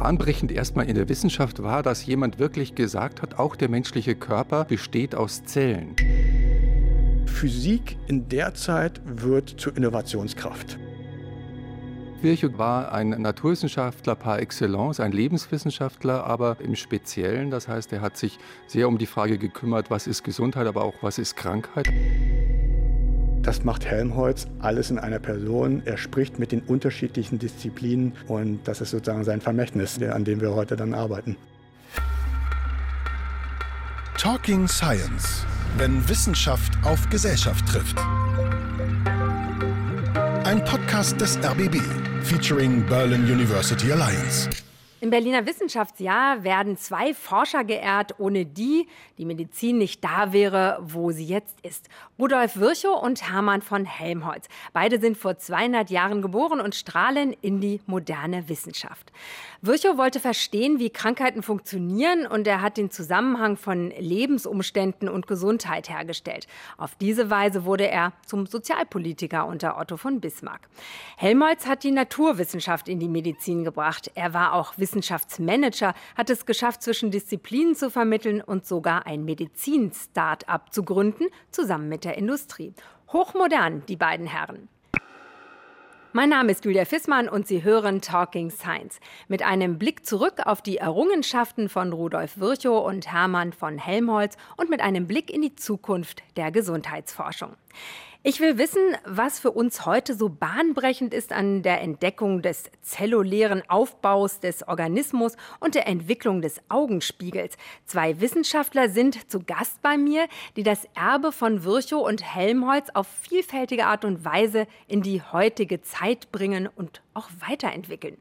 bahnbrechend erstmal in der Wissenschaft war, dass jemand wirklich gesagt hat, auch der menschliche Körper besteht aus Zellen. Physik in der Zeit wird zur Innovationskraft. Virchow war ein Naturwissenschaftler par excellence, ein Lebenswissenschaftler, aber im Speziellen. Das heißt, er hat sich sehr um die Frage gekümmert, was ist Gesundheit, aber auch was ist Krankheit. Das macht Helmholtz alles in einer Person. Er spricht mit den unterschiedlichen Disziplinen und das ist sozusagen sein Vermächtnis, an dem wir heute dann arbeiten. Talking Science, wenn Wissenschaft auf Gesellschaft trifft. Ein Podcast des RBB featuring Berlin University Alliance. Im Berliner Wissenschaftsjahr werden zwei Forscher geehrt, ohne die die Medizin nicht da wäre, wo sie jetzt ist. Rudolf Virchow und Hermann von Helmholtz. Beide sind vor 200 Jahren geboren und strahlen in die moderne Wissenschaft. Virchow wollte verstehen, wie Krankheiten funktionieren und er hat den Zusammenhang von Lebensumständen und Gesundheit hergestellt. Auf diese Weise wurde er zum Sozialpolitiker unter Otto von Bismarck. Helmholtz hat die Naturwissenschaft in die Medizin gebracht. Er war auch Wissenschaftsmanager hat es geschafft, zwischen Disziplinen zu vermitteln und sogar ein Medizin-Start-up zu gründen, zusammen mit der Industrie. Hochmodern, die beiden Herren. Mein Name ist Julia Fissmann und Sie hören Talking Science. Mit einem Blick zurück auf die Errungenschaften von Rudolf Virchow und Hermann von Helmholtz und mit einem Blick in die Zukunft der Gesundheitsforschung. Ich will wissen, was für uns heute so bahnbrechend ist an der Entdeckung des zellulären Aufbaus des Organismus und der Entwicklung des Augenspiegels. Zwei Wissenschaftler sind zu Gast bei mir, die das Erbe von Virchow und Helmholtz auf vielfältige Art und Weise in die heutige Zeit bringen und auch weiterentwickeln.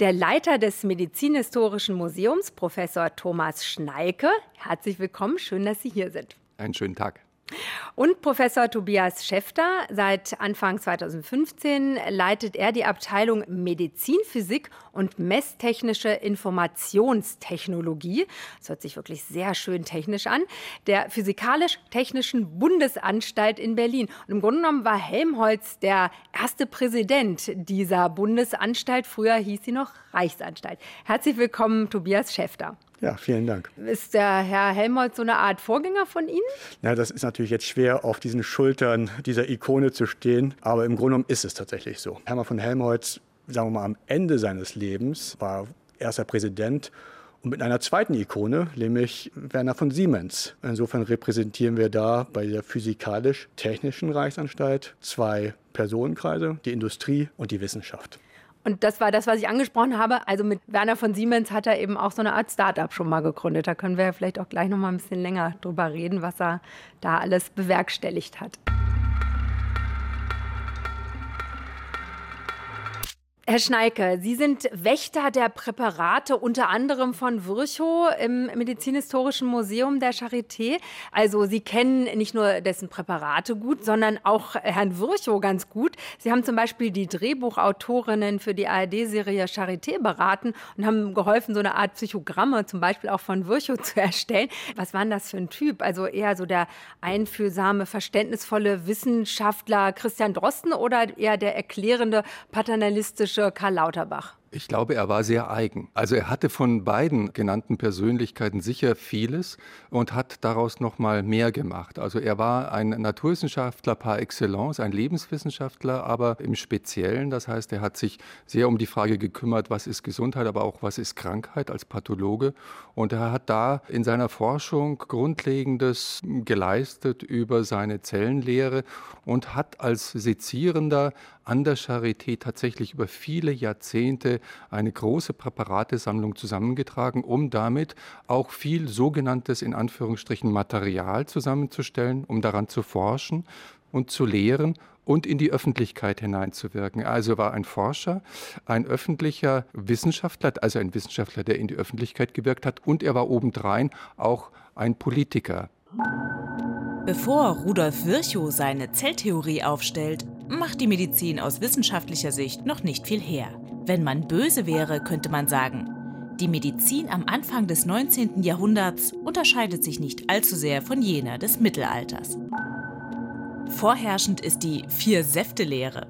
Der Leiter des Medizinhistorischen Museums, Professor Thomas Schneike, herzlich willkommen, schön, dass Sie hier sind. Einen schönen Tag. Und Professor Tobias Schäfter, seit Anfang 2015 leitet er die Abteilung Medizinphysik und messtechnische Informationstechnologie. Das hört sich wirklich sehr schön technisch an. Der Physikalisch-Technischen Bundesanstalt in Berlin. Und im Grunde genommen war Helmholtz der erste Präsident dieser Bundesanstalt. Früher hieß sie noch Reichsanstalt. Herzlich willkommen, Tobias Schäfter. Ja, vielen Dank. Ist der Herr Helmholtz so eine Art Vorgänger von Ihnen? Ja, das ist natürlich jetzt schwer, auf diesen Schultern dieser Ikone zu stehen, aber im Grunde genommen ist es tatsächlich so. Hermann von Helmholtz, sagen wir mal, am Ende seines Lebens war erster Präsident und mit einer zweiten Ikone, nämlich Werner von Siemens. Insofern repräsentieren wir da bei der physikalisch-technischen Reichsanstalt zwei Personenkreise, die Industrie und die Wissenschaft. Und das war das, was ich angesprochen habe. Also mit Werner von Siemens hat er eben auch so eine Art Start-up schon mal gegründet. Da können wir vielleicht auch gleich noch mal ein bisschen länger drüber reden, was er da alles bewerkstelligt hat. Herr Schneike, Sie sind Wächter der Präparate unter anderem von Virchow im Medizinhistorischen Museum der Charité. Also Sie kennen nicht nur dessen Präparate gut, sondern auch Herrn Virchow ganz gut. Sie haben zum Beispiel die Drehbuchautorinnen für die ARD-Serie Charité beraten und haben geholfen, so eine Art Psychogramme zum Beispiel auch von Virchow zu erstellen. Was war denn das für ein Typ? Also eher so der einfühlsame, verständnisvolle Wissenschaftler Christian Drosten oder eher der erklärende, paternalistische Karl Lauterbach. Ich glaube, er war sehr eigen. Also er hatte von beiden genannten Persönlichkeiten sicher vieles und hat daraus noch mal mehr gemacht. Also er war ein Naturwissenschaftler par excellence, ein Lebenswissenschaftler, aber im Speziellen. Das heißt, er hat sich sehr um die Frage gekümmert, was ist Gesundheit, aber auch was ist Krankheit als Pathologe. Und er hat da in seiner Forschung Grundlegendes geleistet über seine Zellenlehre und hat als Sezierender an der Charité tatsächlich über viele Jahrzehnte eine große Präparatesammlung zusammengetragen, um damit auch viel sogenanntes in Anführungsstrichen Material zusammenzustellen, um daran zu forschen und zu lehren und in die Öffentlichkeit hineinzuwirken. Also war ein Forscher, ein öffentlicher Wissenschaftler, also ein Wissenschaftler, der in die Öffentlichkeit gewirkt hat und er war obendrein auch ein Politiker. Bevor Rudolf Virchow seine Zelltheorie aufstellt, macht die Medizin aus wissenschaftlicher Sicht noch nicht viel her. Wenn man böse wäre, könnte man sagen, die Medizin am Anfang des 19. Jahrhunderts unterscheidet sich nicht allzu sehr von jener des Mittelalters. Vorherrschend ist die Vier-Säfte-Lehre.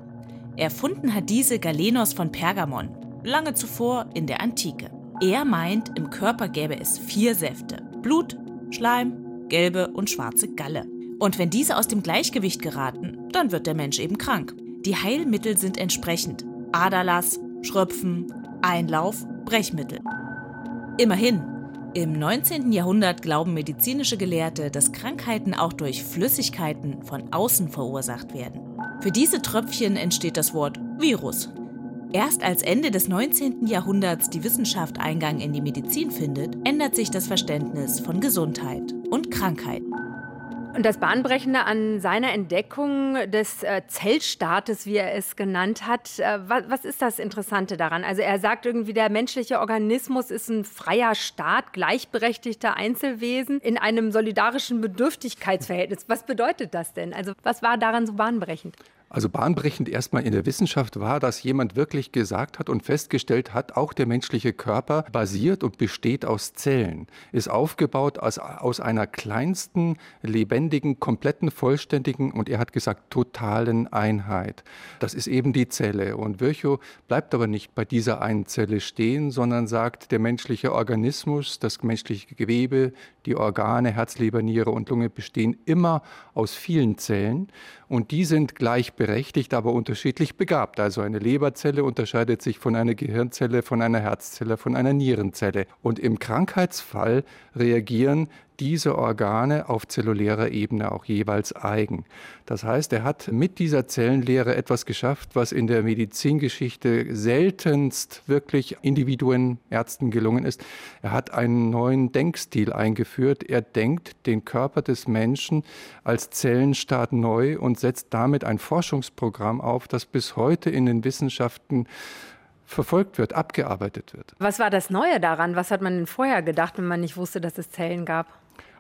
Erfunden hat diese Galenos von Pergamon, lange zuvor in der Antike. Er meint, im Körper gäbe es vier Säfte. Blut, Schleim, gelbe und schwarze Galle. Und wenn diese aus dem Gleichgewicht geraten, dann wird der Mensch eben krank. Die Heilmittel sind entsprechend Aderlass, Schröpfen, Einlauf, Brechmittel. Immerhin, im 19. Jahrhundert glauben medizinische Gelehrte, dass Krankheiten auch durch Flüssigkeiten von außen verursacht werden. Für diese Tröpfchen entsteht das Wort Virus. Erst als Ende des 19. Jahrhunderts die Wissenschaft Eingang in die Medizin findet, ändert sich das Verständnis von Gesundheit und Krankheit. Und das Bahnbrechende an seiner Entdeckung des äh, Zellstaates, wie er es genannt hat, äh, was, was, ist das Interessante daran? Also er sagt irgendwie, der menschliche Organismus ist ein freier Staat, gleichberechtigter Einzelwesen in einem solidarischen Bedürftigkeitsverhältnis. Was bedeutet das denn? Also was war daran so bahnbrechend? Also bahnbrechend erstmal in der Wissenschaft war, dass jemand wirklich gesagt hat und festgestellt hat, auch der menschliche Körper basiert und besteht aus Zellen, ist aufgebaut aus, aus einer kleinsten, lebendigen, kompletten, vollständigen und er hat gesagt, totalen Einheit. Das ist eben die Zelle. Und Virchow bleibt aber nicht bei dieser einen Zelle stehen, sondern sagt, der menschliche Organismus, das menschliche Gewebe, die Organe, Herz, Leber, Niere und Lunge bestehen immer aus vielen Zellen und die sind gleichberechtigt, aber unterschiedlich begabt. Also eine Leberzelle unterscheidet sich von einer Gehirnzelle, von einer Herzzelle, von einer Nierenzelle. Und im Krankheitsfall reagieren diese Organe auf zellulärer Ebene auch jeweils eigen. Das heißt, er hat mit dieser Zellenlehre etwas geschafft, was in der Medizingeschichte seltenst wirklich Individuen, Ärzten gelungen ist. Er hat einen neuen Denkstil eingeführt. Er denkt den Körper des Menschen als Zellenstaat neu und setzt damit ein Forschungsprogramm auf, das bis heute in den Wissenschaften verfolgt wird, abgearbeitet wird. Was war das Neue daran? Was hat man denn vorher gedacht, wenn man nicht wusste, dass es Zellen gab?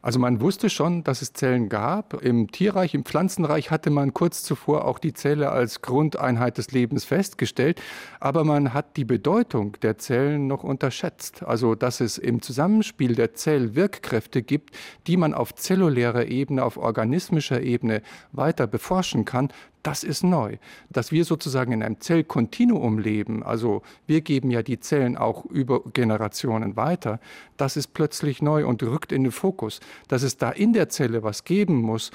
Also man wusste schon, dass es Zellen gab. Im Tierreich, im Pflanzenreich hatte man kurz zuvor auch die Zelle als Grundeinheit des Lebens festgestellt, aber man hat die Bedeutung der Zellen noch unterschätzt. Also dass es im Zusammenspiel der Zellwirkkräfte gibt, die man auf zellulärer Ebene, auf organismischer Ebene weiter beforschen kann, das ist neu. Dass wir sozusagen in einem Zellkontinuum leben, also wir geben ja die Zellen auch über Generationen weiter, das ist plötzlich neu und rückt in den Fokus. Dass es da in der Zelle was geben muss,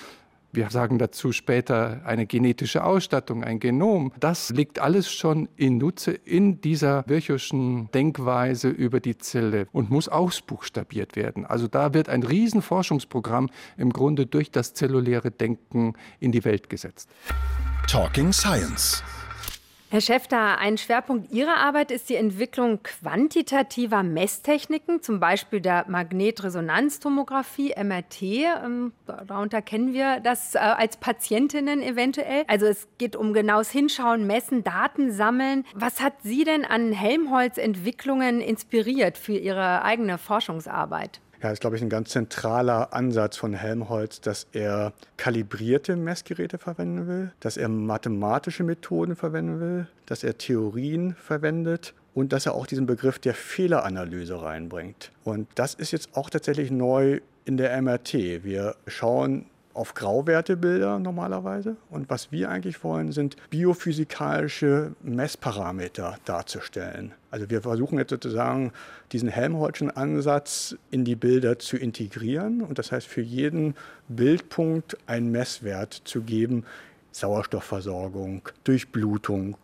wir sagen dazu später eine genetische Ausstattung, ein Genom. Das liegt alles schon in Nutze in dieser Virchowschen Denkweise über die Zelle und muss ausbuchstabiert werden. Also da wird ein Riesenforschungsprogramm im Grunde durch das zelluläre Denken in die Welt gesetzt. Talking Science. Herr Schäfter, ein Schwerpunkt Ihrer Arbeit ist die Entwicklung quantitativer Messtechniken, zum Beispiel der Magnetresonanztomographie, MRT. Ähm, darunter kennen wir das äh, als Patientinnen eventuell. Also es geht um genaues Hinschauen, Messen, Daten sammeln. Was hat Sie denn an Helmholtz-Entwicklungen inspiriert für Ihre eigene Forschungsarbeit? Ja, ist, glaube ich, ein ganz zentraler Ansatz von Helmholtz, dass er kalibrierte Messgeräte verwenden will, dass er mathematische Methoden verwenden will, dass er Theorien verwendet und dass er auch diesen Begriff der Fehleranalyse reinbringt. Und das ist jetzt auch tatsächlich neu in der MRT. Wir schauen auf Grauwertebilder normalerweise. Und was wir eigentlich wollen, sind biophysikalische Messparameter darzustellen. Also wir versuchen jetzt sozusagen diesen Helmholtzschen Ansatz in die Bilder zu integrieren und das heißt für jeden Bildpunkt einen Messwert zu geben, Sauerstoffversorgung, Durchblutung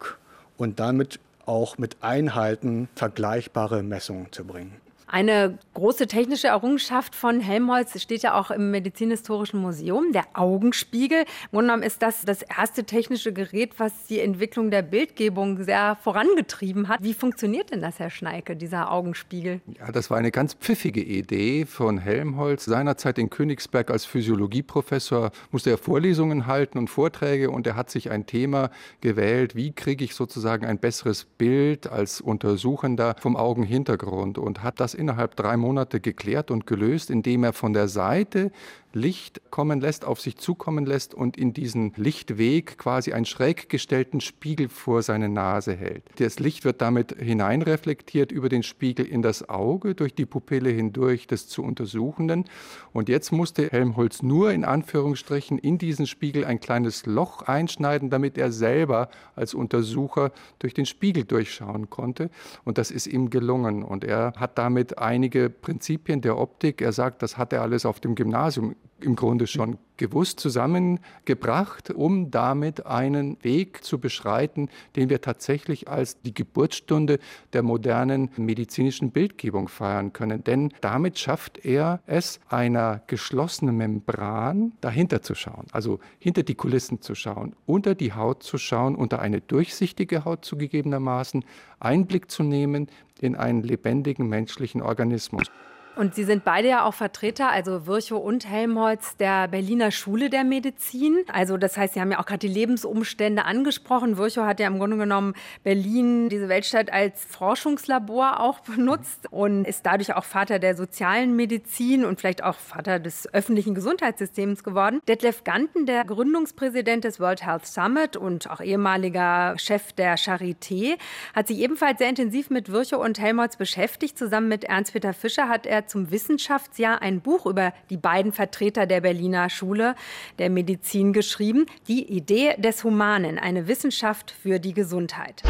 und damit auch mit Einheiten vergleichbare Messungen zu bringen. Eine große technische Errungenschaft von Helmholtz steht ja auch im Medizinhistorischen Museum, der Augenspiegel. Im Grunde genommen ist das das erste technische Gerät, was die Entwicklung der Bildgebung sehr vorangetrieben hat. Wie funktioniert denn das, Herr Schneike, dieser Augenspiegel? Ja, das war eine ganz pfiffige Idee von Helmholtz. Seinerzeit in Königsberg als Physiologieprofessor musste er Vorlesungen halten und Vorträge und er hat sich ein Thema gewählt, wie kriege ich sozusagen ein besseres Bild als Untersuchender vom Augenhintergrund und hat das innerhalb drei Monate geklärt und gelöst, indem er von der Seite Licht kommen lässt, auf sich zukommen lässt und in diesen Lichtweg quasi einen schräg gestellten Spiegel vor seine Nase hält. Das Licht wird damit hineinreflektiert über den Spiegel in das Auge, durch die Pupille hindurch des zu Untersuchenden. Und jetzt musste Helmholtz nur in Anführungsstrichen in diesen Spiegel ein kleines Loch einschneiden, damit er selber als Untersucher durch den Spiegel durchschauen konnte. Und das ist ihm gelungen. Und er hat damit einige Prinzipien der Optik, er sagt, das hat er alles auf dem Gymnasium im Grunde schon gewusst zusammengebracht, um damit einen Weg zu beschreiten, den wir tatsächlich als die Geburtsstunde der modernen medizinischen Bildgebung feiern können. Denn damit schafft er es, einer geschlossenen Membran dahinter zu schauen, also hinter die Kulissen zu schauen, unter die Haut zu schauen, unter eine durchsichtige Haut zugegebenermaßen, Einblick zu nehmen in einen lebendigen menschlichen Organismus. Und Sie sind beide ja auch Vertreter, also Virchow und Helmholtz, der Berliner Schule der Medizin. Also das heißt, Sie haben ja auch gerade die Lebensumstände angesprochen. Virchow hat ja im Grunde genommen Berlin, diese Weltstadt, als Forschungslabor auch benutzt und ist dadurch auch Vater der sozialen Medizin und vielleicht auch Vater des öffentlichen Gesundheitssystems geworden. Detlef Ganten, der Gründungspräsident des World Health Summit und auch ehemaliger Chef der Charité, hat sich ebenfalls sehr intensiv mit Virchow und Helmholtz beschäftigt. Zusammen mit Ernst-Peter Fischer hat er zum Wissenschaftsjahr ein Buch über die beiden Vertreter der Berliner Schule der Medizin geschrieben. Die Idee des Humanen, eine Wissenschaft für die Gesundheit.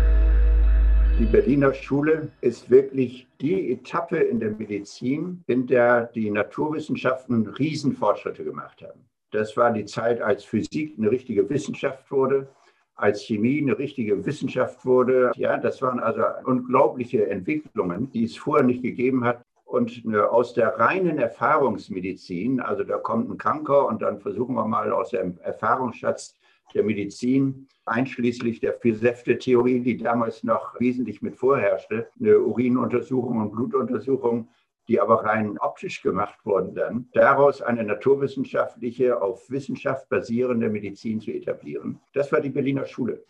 Die Berliner Schule ist wirklich die Etappe in der Medizin, in der die Naturwissenschaften Riesenfortschritte gemacht haben. Das war die Zeit, als Physik eine richtige Wissenschaft wurde, als Chemie eine richtige Wissenschaft wurde. Ja, das waren also unglaubliche Entwicklungen, die es vorher nicht gegeben hat. Und aus der reinen Erfahrungsmedizin, also da kommt ein Kranker und dann versuchen wir mal aus dem Erfahrungsschatz der Medizin, einschließlich der Vier-Säfte-Theorie, die damals noch wesentlich mit vorherrschte, eine Urinuntersuchung und Blutuntersuchung, die aber rein optisch gemacht wurden dann, daraus eine naturwissenschaftliche, auf Wissenschaft basierende Medizin zu etablieren. Das war die Berliner Schule.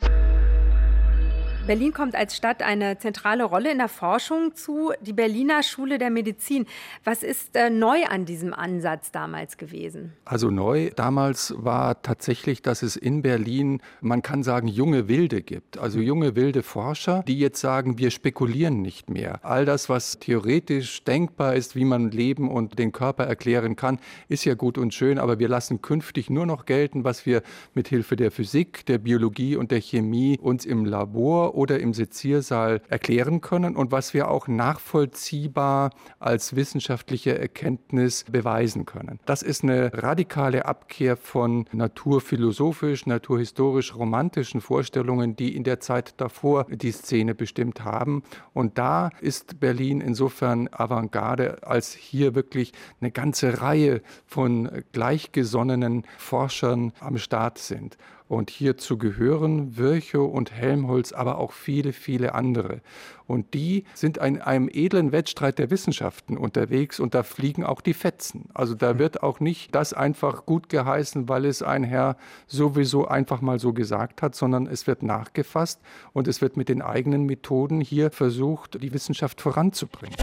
Berlin kommt als Stadt eine zentrale Rolle in der Forschung zu, die Berliner Schule der Medizin. Was ist äh, neu an diesem Ansatz damals gewesen? Also neu damals war tatsächlich, dass es in Berlin, man kann sagen, junge Wilde gibt. Also junge wilde Forscher, die jetzt sagen, wir spekulieren nicht mehr. All das, was theoretisch denkbar ist, wie man Leben und den Körper erklären kann, ist ja gut und schön, aber wir lassen künftig nur noch gelten, was wir mit Hilfe der Physik, der Biologie und der Chemie uns im Labor oder im Seziersaal erklären können und was wir auch nachvollziehbar als wissenschaftliche Erkenntnis beweisen können. Das ist eine radikale Abkehr von naturphilosophisch, naturhistorisch romantischen Vorstellungen, die in der Zeit davor die Szene bestimmt haben. Und da ist Berlin insofern Avantgarde, als hier wirklich eine ganze Reihe von gleichgesonnenen Forschern am Start sind. Und hierzu gehören Virchow und Helmholtz, aber auch viele, viele andere. Und die sind in einem edlen Wettstreit der Wissenschaften unterwegs und da fliegen auch die Fetzen. Also da wird auch nicht das einfach gut geheißen, weil es ein Herr sowieso einfach mal so gesagt hat, sondern es wird nachgefasst und es wird mit den eigenen Methoden hier versucht, die Wissenschaft voranzubringen.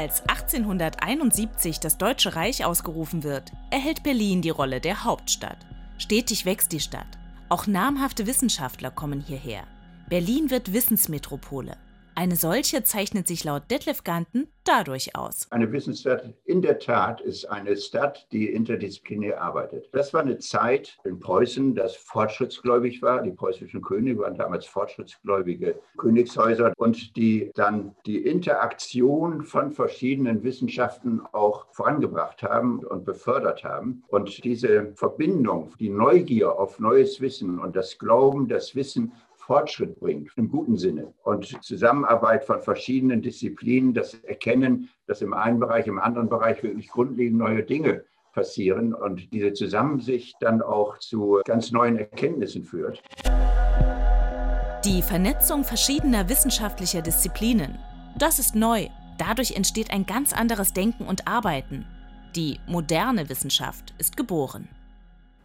Als 1871 das Deutsche Reich ausgerufen wird, erhält Berlin die Rolle der Hauptstadt. Stetig wächst die Stadt. Auch namhafte Wissenschaftler kommen hierher. Berlin wird Wissensmetropole. Eine solche zeichnet sich laut Detlef Ganten dadurch aus. Eine Wissensstadt in der Tat ist eine Stadt, die interdisziplinär arbeitet. Das war eine Zeit in Preußen, das fortschrittsgläubig war. Die preußischen Könige waren damals fortschrittsgläubige Königshäuser und die dann die Interaktion von verschiedenen Wissenschaften auch vorangebracht haben und befördert haben. Und diese Verbindung, die Neugier auf neues Wissen und das Glauben, das Wissen Fortschritt bringt, im guten Sinne. Und Zusammenarbeit von verschiedenen Disziplinen, das Erkennen, dass im einen Bereich, im anderen Bereich wirklich grundlegend neue Dinge passieren und diese Zusammensicht dann auch zu ganz neuen Erkenntnissen führt. Die Vernetzung verschiedener wissenschaftlicher Disziplinen, das ist neu. Dadurch entsteht ein ganz anderes Denken und Arbeiten. Die moderne Wissenschaft ist geboren.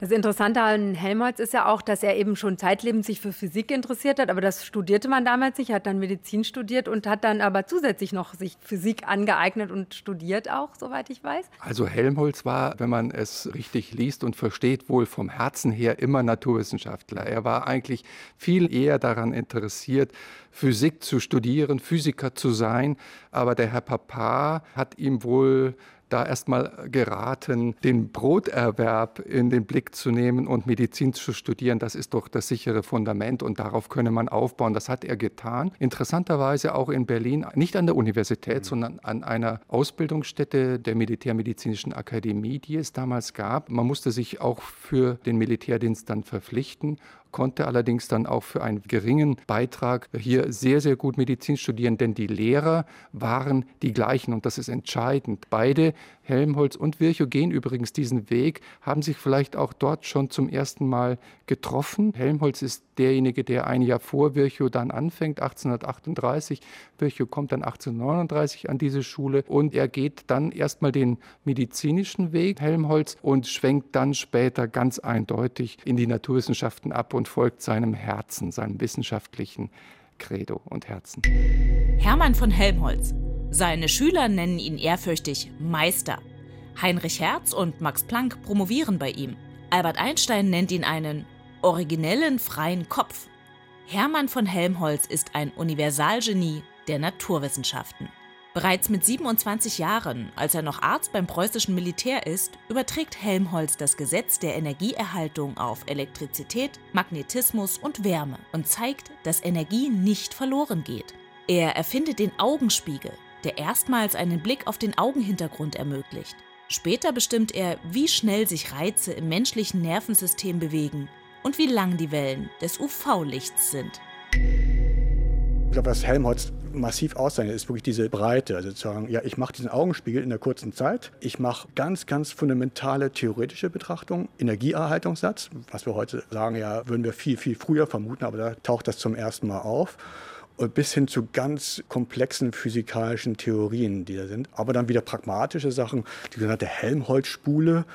Das Interessante an Helmholtz ist ja auch, dass er eben schon zeitlebens sich für Physik interessiert hat, aber das studierte man damals nicht. Hat dann Medizin studiert und hat dann aber zusätzlich noch sich Physik angeeignet und studiert auch, soweit ich weiß. Also Helmholtz war, wenn man es richtig liest und versteht, wohl vom Herzen her immer Naturwissenschaftler. Er war eigentlich viel eher daran interessiert, Physik zu studieren, Physiker zu sein, aber der Herr Papa hat ihm wohl da erstmal geraten, den Broterwerb in den Blick zu nehmen und Medizin zu studieren. Das ist doch das sichere Fundament und darauf könne man aufbauen. Das hat er getan. Interessanterweise auch in Berlin, nicht an der Universität, mhm. sondern an einer Ausbildungsstätte der Militärmedizinischen Akademie, die es damals gab. Man musste sich auch für den Militärdienst dann verpflichten konnte allerdings dann auch für einen geringen Beitrag hier sehr, sehr gut Medizin studieren, denn die Lehrer waren die gleichen und das ist entscheidend. Beide Helmholtz und Virchow gehen übrigens diesen Weg, haben sich vielleicht auch dort schon zum ersten Mal getroffen. Helmholtz ist derjenige, der ein Jahr vor Virchow dann anfängt, 1838. Virchow kommt dann 1839 an diese Schule und er geht dann erstmal den medizinischen Weg, Helmholtz, und schwenkt dann später ganz eindeutig in die Naturwissenschaften ab und folgt seinem Herzen, seinem wissenschaftlichen Credo und Herzen. Hermann von Helmholtz seine Schüler nennen ihn ehrfürchtig Meister. Heinrich Hertz und Max Planck promovieren bei ihm. Albert Einstein nennt ihn einen originellen freien Kopf. Hermann von Helmholtz ist ein Universalgenie der Naturwissenschaften. Bereits mit 27 Jahren, als er noch Arzt beim preußischen Militär ist, überträgt Helmholtz das Gesetz der Energieerhaltung auf Elektrizität, Magnetismus und Wärme und zeigt, dass Energie nicht verloren geht. Er erfindet den Augenspiegel, der erstmals einen Blick auf den Augenhintergrund ermöglicht. Später bestimmt er, wie schnell sich Reize im menschlichen Nervensystem bewegen und wie lang die Wellen des UV-Lichts sind. Ich glaube, was Helmholtz massiv auszeichnet, ist wirklich diese Breite. Also zu sagen, ja, ich mache diesen Augenspiegel in der kurzen Zeit. Ich mache ganz, ganz fundamentale theoretische Betrachtung, Energieerhaltungssatz, was wir heute sagen, ja, würden wir viel, viel früher vermuten, aber da taucht das zum ersten Mal auf bis hin zu ganz komplexen physikalischen Theorien, die da sind. Aber dann wieder pragmatische Sachen, die sogenannte Helmholtz-Spule,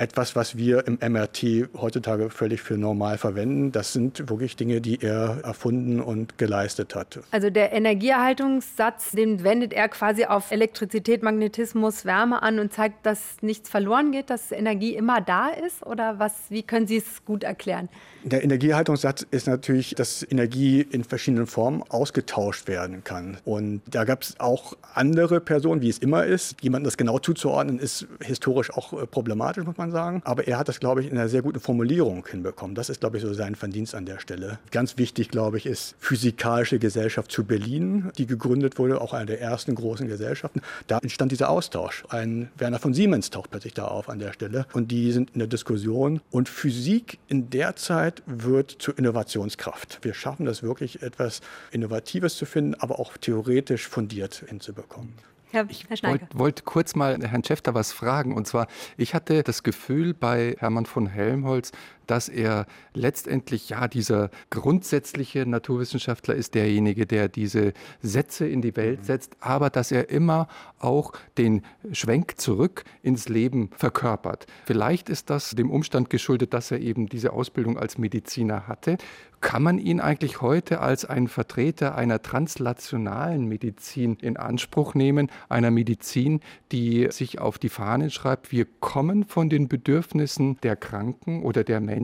etwas, was wir im MRT heutzutage völlig für normal verwenden. Das sind wirklich Dinge, die er erfunden und geleistet hat. Also der Energieerhaltungssatz, den wendet er quasi auf Elektrizität, Magnetismus, Wärme an und zeigt, dass nichts verloren geht, dass Energie immer da ist? Oder was, wie können Sie es gut erklären? Der Energieerhaltungssatz ist natürlich, dass Energie in verschiedenen Formen ausgetauscht werden kann. Und da gab es auch andere Personen, wie es immer ist. Jemandem das genau zuzuordnen, ist historisch auch äh, problematisch, muss man sagen. Aber er hat das, glaube ich, in einer sehr guten Formulierung hinbekommen. Das ist, glaube ich, so sein Verdienst an der Stelle. Ganz wichtig, glaube ich, ist Physikalische Gesellschaft zu Berlin, die gegründet wurde, auch eine der ersten großen Gesellschaften. Da entstand dieser Austausch. Ein Werner von Siemens taucht plötzlich da auf an der Stelle. Und die sind in der Diskussion. Und Physik in der Zeit Arbeit wird zur Innovationskraft. Wir schaffen das wirklich, etwas Innovatives zu finden, aber auch theoretisch fundiert hinzubekommen. Herr, ich wollte wollt kurz mal Herrn Schäfter was fragen. Und zwar, ich hatte das Gefühl bei Hermann von Helmholtz, dass er letztendlich ja dieser grundsätzliche Naturwissenschaftler ist, derjenige, der diese Sätze in die Welt mhm. setzt, aber dass er immer auch den Schwenk zurück ins Leben verkörpert. Vielleicht ist das dem Umstand geschuldet, dass er eben diese Ausbildung als Mediziner hatte. Kann man ihn eigentlich heute als einen Vertreter einer translationalen Medizin in Anspruch nehmen, einer Medizin, die sich auf die Fahnen schreibt, wir kommen von den Bedürfnissen der Kranken oder der Menschen,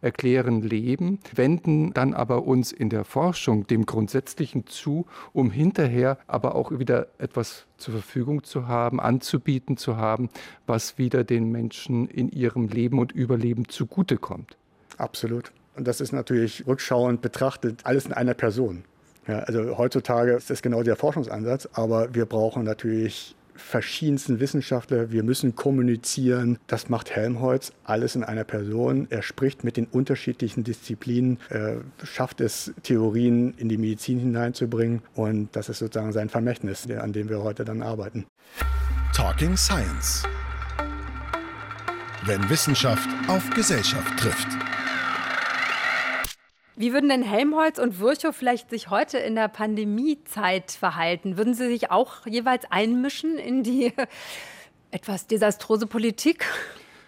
erklären Leben, wenden dann aber uns in der Forschung dem Grundsätzlichen zu, um hinterher aber auch wieder etwas zur Verfügung zu haben, anzubieten zu haben, was wieder den Menschen in ihrem Leben und Überleben zugutekommt. Absolut. Und das ist natürlich rückschauend betrachtet alles in einer Person. Ja, also heutzutage ist das genau der Forschungsansatz, aber wir brauchen natürlich verschiedensten Wissenschaftler, wir müssen kommunizieren. Das macht Helmholtz alles in einer Person. Er spricht mit den unterschiedlichen Disziplinen, er schafft es, Theorien in die Medizin hineinzubringen und das ist sozusagen sein Vermächtnis, an dem wir heute dann arbeiten. Talking Science. Wenn Wissenschaft auf Gesellschaft trifft. Wie würden denn Helmholtz und Virchow vielleicht sich heute in der Pandemiezeit verhalten? Würden sie sich auch jeweils einmischen in die etwas desastrose Politik?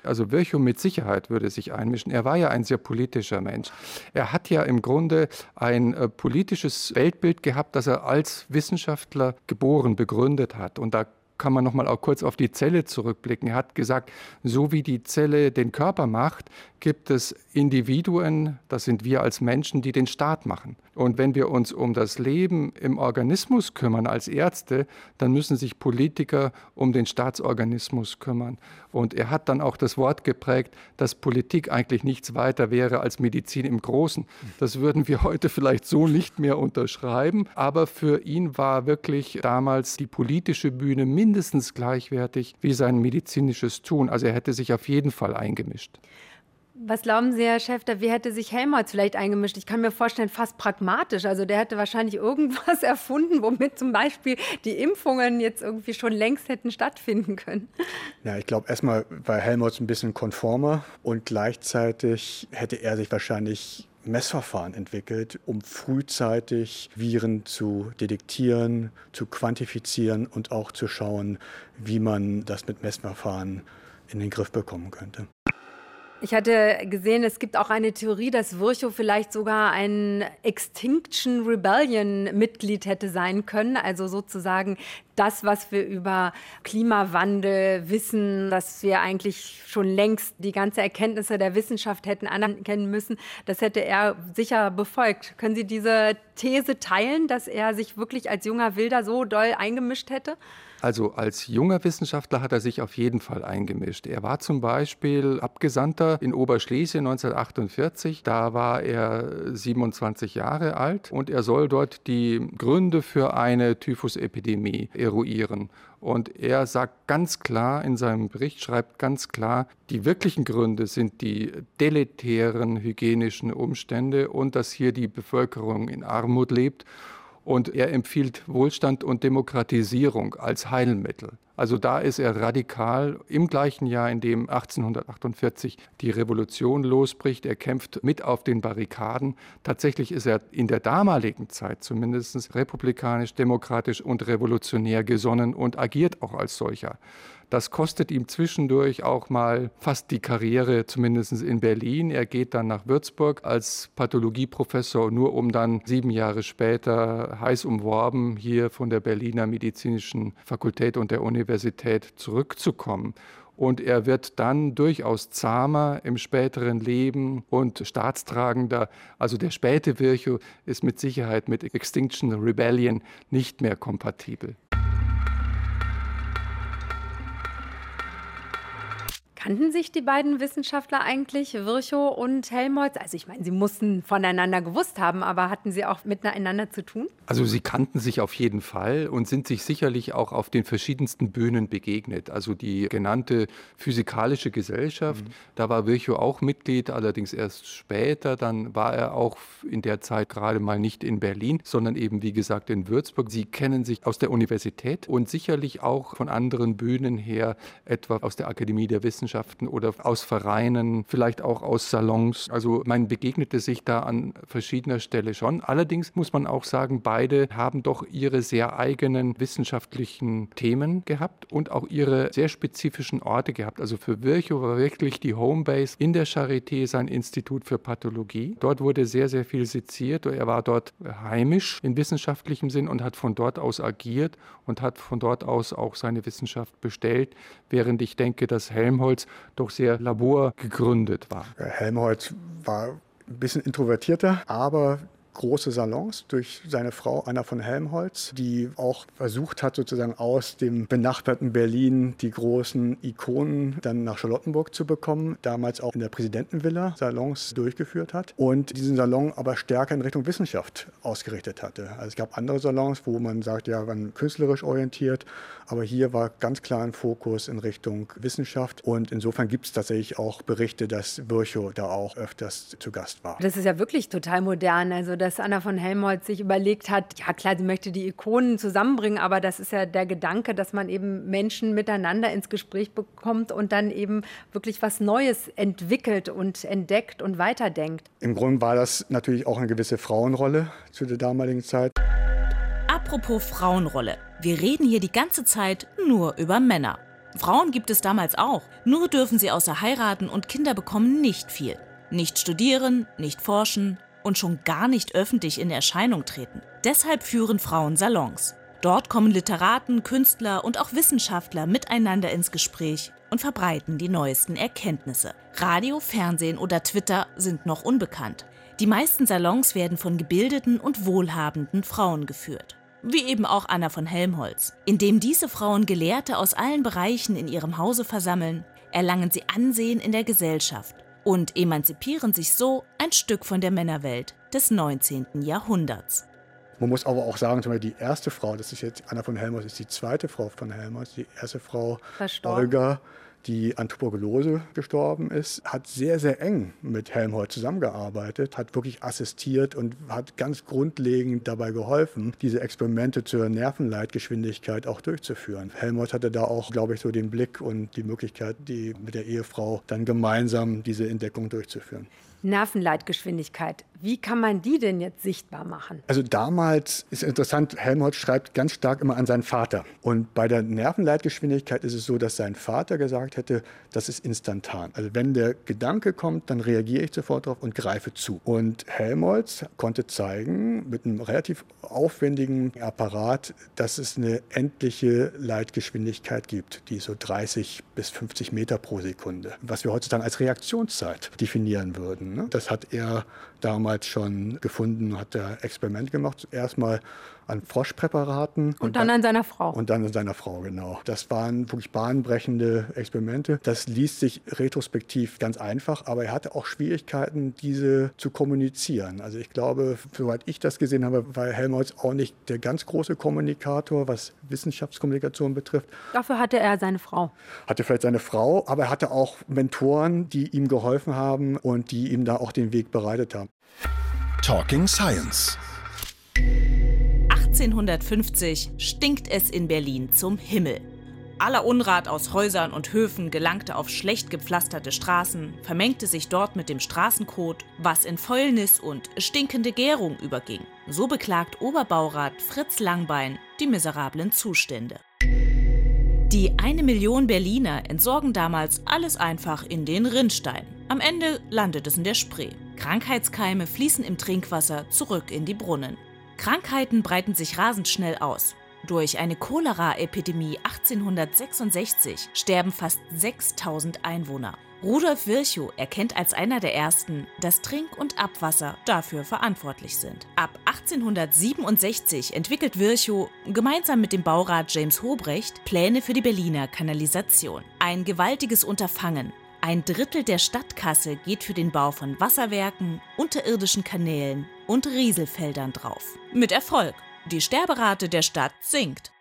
Also Virchow mit Sicherheit würde sich einmischen. Er war ja ein sehr politischer Mensch. Er hat ja im Grunde ein äh, politisches Weltbild gehabt, das er als Wissenschaftler geboren, begründet hat. Und da kann man noch mal kurz auf die Zelle zurückblicken. Er hat gesagt, so wie die Zelle den Körper macht, gibt es Individuen, das sind wir als Menschen, die den Staat machen. Und wenn wir uns um das Leben im Organismus kümmern als Ärzte, dann müssen sich Politiker um den Staatsorganismus kümmern. Und er hat dann auch das Wort geprägt, dass Politik eigentlich nichts weiter wäre als Medizin im Großen. Das würden wir heute vielleicht so nicht mehr unterschreiben, aber für ihn war wirklich damals die politische Bühne mindestens gleichwertig wie sein medizinisches Tun. Also er hätte sich auf jeden Fall eingemischt. Was glauben Sie, Herr Schäfter, wie hätte sich Helmholtz vielleicht eingemischt? Ich kann mir vorstellen, fast pragmatisch. Also der hätte wahrscheinlich irgendwas erfunden, womit zum Beispiel die Impfungen jetzt irgendwie schon längst hätten stattfinden können. Ja, ich glaube, erstmal war Helmholtz ein bisschen konformer und gleichzeitig hätte er sich wahrscheinlich Messverfahren entwickelt, um frühzeitig Viren zu detektieren, zu quantifizieren und auch zu schauen, wie man das mit Messverfahren in den Griff bekommen könnte. Ich hatte gesehen, es gibt auch eine Theorie, dass Virchow vielleicht sogar ein Extinction Rebellion Mitglied hätte sein können. Also sozusagen das, was wir über Klimawandel wissen, dass wir eigentlich schon längst die ganze Erkenntnisse der Wissenschaft hätten anerkennen müssen, das hätte er sicher befolgt. Können Sie diese These teilen, dass er sich wirklich als junger Wilder so doll eingemischt hätte? Also als junger Wissenschaftler hat er sich auf jeden Fall eingemischt. Er war zum Beispiel Abgesandter in Oberschlesien 1948. Da war er 27 Jahre alt und er soll dort die Gründe für eine Typhusepidemie eruieren. Und er sagt ganz klar in seinem Bericht, schreibt ganz klar, die wirklichen Gründe sind die deletären hygienischen Umstände und dass hier die Bevölkerung in Armut lebt und er empfiehlt Wohlstand und Demokratisierung als Heilmittel. Also da ist er radikal im gleichen Jahr, in dem 1848 die Revolution losbricht. Er kämpft mit auf den Barrikaden. Tatsächlich ist er in der damaligen Zeit zumindest republikanisch, demokratisch und revolutionär gesonnen und agiert auch als solcher. Das kostet ihm zwischendurch auch mal fast die Karriere, zumindest in Berlin. Er geht dann nach Würzburg als Pathologieprofessor, nur um dann sieben Jahre später heiß umworben hier von der Berliner Medizinischen Fakultät und der Universität zurückzukommen. Und er wird dann durchaus zahmer im späteren Leben und staatstragender. Also der späte Virchow ist mit Sicherheit mit Extinction Rebellion nicht mehr kompatibel. Kannten sich die beiden Wissenschaftler eigentlich, Virchow und Helmholtz? Also ich meine, sie mussten voneinander gewusst haben, aber hatten sie auch miteinander zu tun? Also sie kannten sich auf jeden Fall und sind sich sicherlich auch auf den verschiedensten Bühnen begegnet. Also die genannte Physikalische Gesellschaft, mhm. da war Virchow auch Mitglied, allerdings erst später. Dann war er auch in der Zeit gerade mal nicht in Berlin, sondern eben wie gesagt in Würzburg. Sie kennen sich aus der Universität und sicherlich auch von anderen Bühnen her, etwa aus der Akademie der Wissenschaften Wissenschaften oder aus Vereinen, vielleicht auch aus Salons. Also man begegnete sich da an verschiedener Stelle schon. Allerdings muss man auch sagen, beide haben doch ihre sehr eigenen wissenschaftlichen Themen gehabt und auch ihre sehr spezifischen Orte gehabt. Also für Virchow war wirklich die Homebase in der Charité sein Institut für Pathologie. Dort wurde sehr, sehr viel seziert. Er war dort heimisch in wissenschaftlichem Sinn und hat von dort aus agiert und hat von dort aus auch seine Wissenschaft bestellt, während ich denke, dass Helmholtz Helmholtz doch sehr laborgegründet war. Helmholtz war ein bisschen introvertierter, aber große Salons durch seine Frau Anna von Helmholtz, die auch versucht hat, sozusagen aus dem benachbarten Berlin die großen Ikonen dann nach Charlottenburg zu bekommen, damals auch in der Präsidentenvilla Salons durchgeführt hat und diesen Salon aber stärker in Richtung Wissenschaft ausgerichtet hatte. Also es gab andere Salons, wo man sagt, ja, waren künstlerisch orientiert, aber hier war ganz klar ein Fokus in Richtung Wissenschaft und insofern gibt es tatsächlich auch Berichte, dass Virchow da auch öfters zu Gast war. Das ist ja wirklich total modern, also dass Anna von Helmholtz sich überlegt hat, ja klar, sie möchte die Ikonen zusammenbringen, aber das ist ja der Gedanke, dass man eben Menschen miteinander ins Gespräch bekommt und dann eben wirklich was Neues entwickelt und entdeckt und weiterdenkt. Im Grunde war das natürlich auch eine gewisse Frauenrolle zu der damaligen Zeit. Apropos Frauenrolle. Wir reden hier die ganze Zeit nur über Männer. Frauen gibt es damals auch, nur dürfen sie außer heiraten und Kinder bekommen nicht viel. Nicht studieren, nicht forschen und schon gar nicht öffentlich in Erscheinung treten. Deshalb führen Frauen Salons. Dort kommen Literaten, Künstler und auch Wissenschaftler miteinander ins Gespräch und verbreiten die neuesten Erkenntnisse. Radio, Fernsehen oder Twitter sind noch unbekannt. Die meisten Salons werden von gebildeten und wohlhabenden Frauen geführt. Wie eben auch Anna von Helmholtz. Indem diese Frauen Gelehrte aus allen Bereichen in ihrem Hause versammeln, erlangen sie Ansehen in der Gesellschaft und emanzipieren sich so ein Stück von der Männerwelt des 19. Jahrhunderts. Man muss aber auch sagen, zum Beispiel die erste Frau, das ist jetzt Anna von Helmholtz, ist die zweite Frau von Helmholtz. Die erste Frau, Verstorben. Olga, die an Tuberkulose gestorben ist, hat sehr, sehr eng mit Helmholtz zusammengearbeitet, hat wirklich assistiert und hat ganz grundlegend dabei geholfen, diese Experimente zur Nervenleitgeschwindigkeit auch durchzuführen. Helmholtz hatte da auch, glaube ich, so den Blick und die Möglichkeit, die mit der Ehefrau dann gemeinsam diese Entdeckung durchzuführen. Nervenleitgeschwindigkeit. Wie kann man die denn jetzt sichtbar machen? Also damals ist interessant, Helmholtz schreibt ganz stark immer an seinen Vater. Und bei der Nervenleitgeschwindigkeit ist es so, dass sein Vater gesagt hätte, das ist instantan. Also wenn der Gedanke kommt, dann reagiere ich sofort darauf und greife zu. Und Helmholtz konnte zeigen mit einem relativ aufwendigen Apparat, dass es eine endliche Leitgeschwindigkeit gibt, die so 30 bis 50 Meter pro Sekunde, was wir heutzutage als Reaktionszeit definieren würden. Ne? Das hat er damals schon gefunden, hat er Experiment gemacht. Erstmal an Froschpräparaten. Und, und dann an seiner Frau. Und dann an seiner Frau, genau. Das waren wirklich bahnbrechende Experimente. Das liest sich retrospektiv ganz einfach, aber er hatte auch Schwierigkeiten, diese zu kommunizieren. Also ich glaube, soweit ich das gesehen habe, war Helmholtz auch nicht der ganz große Kommunikator, was Wissenschaftskommunikation betrifft. Dafür hatte er seine Frau. Hatte vielleicht seine Frau, aber er hatte auch Mentoren, die ihm geholfen haben und die ihm da auch den Weg bereitet haben. Talking Science. 1850 stinkt es in Berlin zum Himmel. Aller Unrat aus Häusern und Höfen gelangte auf schlecht gepflasterte Straßen, vermengte sich dort mit dem Straßenkot, was in Fäulnis und stinkende Gärung überging. So beklagt Oberbaurat Fritz Langbein die miserablen Zustände. Die eine Million Berliner entsorgen damals alles einfach in den Rinnstein. Am Ende landet es in der Spree. Krankheitskeime fließen im Trinkwasser zurück in die Brunnen. Krankheiten breiten sich rasend schnell aus. Durch eine Cholera-Epidemie 1866 sterben fast 6000 Einwohner. Rudolf Virchow erkennt als einer der ersten, dass Trink- und Abwasser dafür verantwortlich sind. Ab 1867 entwickelt Virchow gemeinsam mit dem Baurat James Hobrecht Pläne für die Berliner Kanalisation. Ein gewaltiges Unterfangen, ein Drittel der Stadtkasse geht für den Bau von Wasserwerken, unterirdischen Kanälen und Rieselfeldern drauf. Mit Erfolg. Die Sterberate der Stadt sinkt.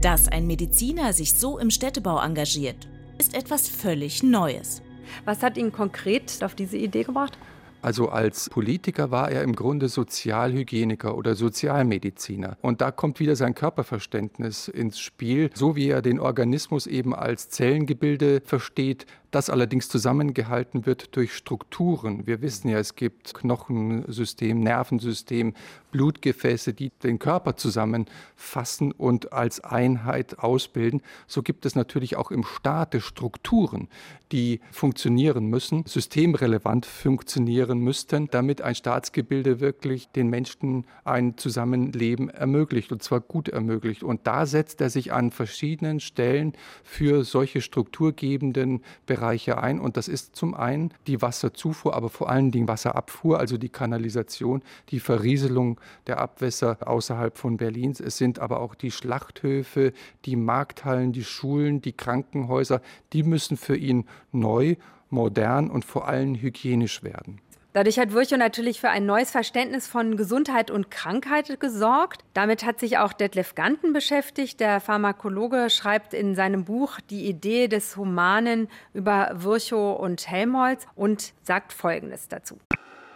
Dass ein Mediziner sich so im Städtebau engagiert, ist etwas völlig Neues. Was hat ihn konkret auf diese Idee gebracht? Also als Politiker war er im Grunde Sozialhygieniker oder Sozialmediziner. Und da kommt wieder sein Körperverständnis ins Spiel, so wie er den Organismus eben als Zellengebilde versteht, das allerdings zusammengehalten wird durch Strukturen. Wir wissen ja, es gibt Knochensystem, Nervensystem, Blutgefäße, die den Körper zusammenfassen und als Einheit ausbilden. So gibt es natürlich auch im Staate Strukturen, die funktionieren müssen, systemrelevant funktionieren müssten, damit ein Staatsgebilde wirklich den Menschen ein Zusammenleben ermöglicht und zwar gut ermöglicht. Und da setzt er sich an verschiedenen Stellen für solche strukturgebenden Bereiche Bereiche ein. Und das ist zum einen die Wasserzufuhr, aber vor allen Dingen Wasserabfuhr, also die Kanalisation, die Verrieselung der Abwässer außerhalb von Berlins. Es sind aber auch die Schlachthöfe, die Markthallen, die Schulen, die Krankenhäuser. Die müssen für ihn neu, modern und vor allem hygienisch werden. Dadurch hat Virchow natürlich für ein neues Verständnis von Gesundheit und Krankheit gesorgt. Damit hat sich auch Detlef Ganten beschäftigt. Der Pharmakologe schreibt in seinem Buch Die Idee des Humanen über Virchow und Helmholtz und sagt Folgendes dazu.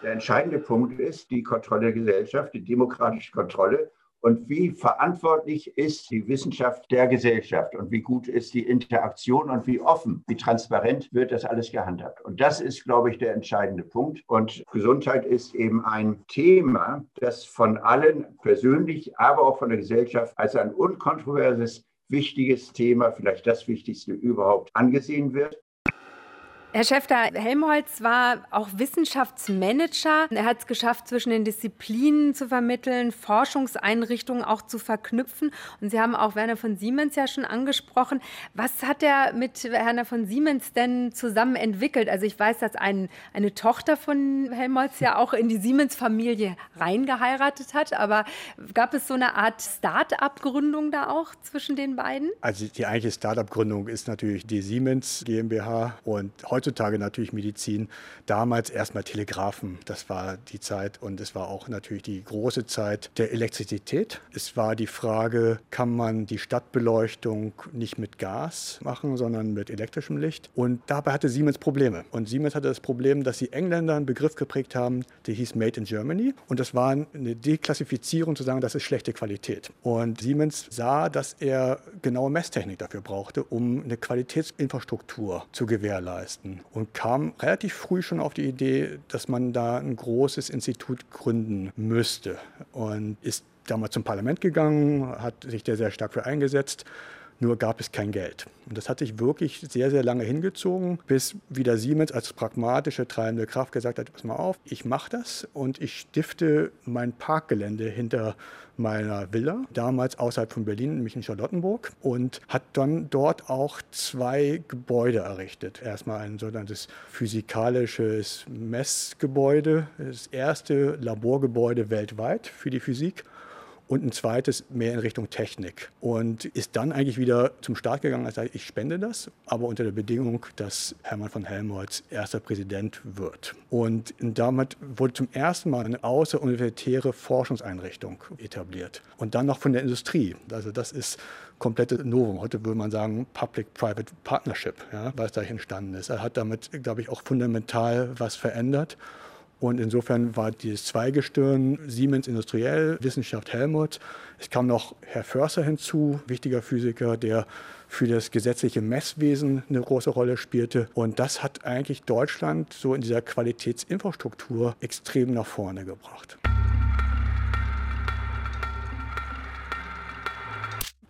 Der entscheidende Punkt ist die Kontrolle der Gesellschaft, die demokratische Kontrolle und wie verantwortlich ist die Wissenschaft der Gesellschaft und wie gut ist die Interaktion und wie offen, wie transparent wird das alles gehandhabt. Und das ist, glaube ich, der entscheidende Punkt. Und Gesundheit ist eben ein Thema, das von allen persönlich, aber auch von der Gesellschaft als ein unkontroverses wichtiges Thema, vielleicht das wichtigste überhaupt, angesehen wird. Herr Schäfter, Helmholtz war auch Wissenschaftsmanager. Er hat es geschafft, zwischen den Disziplinen zu vermitteln, Forschungseinrichtungen auch zu verknüpfen. Und Sie haben auch Werner von Siemens ja schon angesprochen. Was hat er mit Werner von Siemens denn zusammen entwickelt? Also ich weiß, dass ein, eine Tochter von Helmholtz ja auch in die Siemens-Familie reingeheiratet hat. Aber gab es so eine Art Start-up-Gründung da auch zwischen den beiden? Also die eigentliche Start-up-Gründung ist natürlich die Siemens GmbH und heute heutzutage natürlich Medizin, damals erstmal Telegraphen. Das war die Zeit und es war auch natürlich die große Zeit der Elektrizität. Es war die Frage, kann man die Stadtbeleuchtung nicht mit Gas machen, sondern mit elektrischem Licht? Und dabei hatte Siemens Probleme. Und Siemens hatte das Problem, dass die Engländer einen Begriff geprägt haben, der hieß Made in Germany. Und das war eine Deklassifizierung zu sagen, das ist schlechte Qualität. Und Siemens sah, dass er genaue Messtechnik dafür brauchte, um eine Qualitätsinfrastruktur zu gewährleisten und kam relativ früh schon auf die Idee, dass man da ein großes Institut gründen müsste und ist damals zum Parlament gegangen, hat sich da sehr stark für eingesetzt nur gab es kein Geld. Und das hat sich wirklich sehr, sehr lange hingezogen, bis wieder Siemens als pragmatische treibende Kraft gesagt hat, pass mal auf, ich mache das und ich stifte mein Parkgelände hinter meiner Villa, damals außerhalb von Berlin, nämlich in Charlottenburg, und hat dann dort auch zwei Gebäude errichtet. Erstmal ein sogenanntes physikalisches Messgebäude, das erste Laborgebäude weltweit für die Physik und ein zweites mehr in Richtung Technik. Und ist dann eigentlich wieder zum Start gegangen, als ich spende das, aber unter der Bedingung, dass Hermann von Helmholtz erster Präsident wird. Und damit wurde zum ersten Mal eine außeruniversitäre Forschungseinrichtung etabliert. Und dann noch von der Industrie. Also das ist komplette Novum. Heute würde man sagen Public-Private Partnership, ja, was da entstanden ist. Er hat damit, glaube ich, auch fundamental was verändert. Und insofern war dieses Zweigestirn Siemens Industriell, Wissenschaft Helmut. Es kam noch Herr Förster hinzu, wichtiger Physiker, der für das gesetzliche Messwesen eine große Rolle spielte. Und das hat eigentlich Deutschland so in dieser Qualitätsinfrastruktur extrem nach vorne gebracht.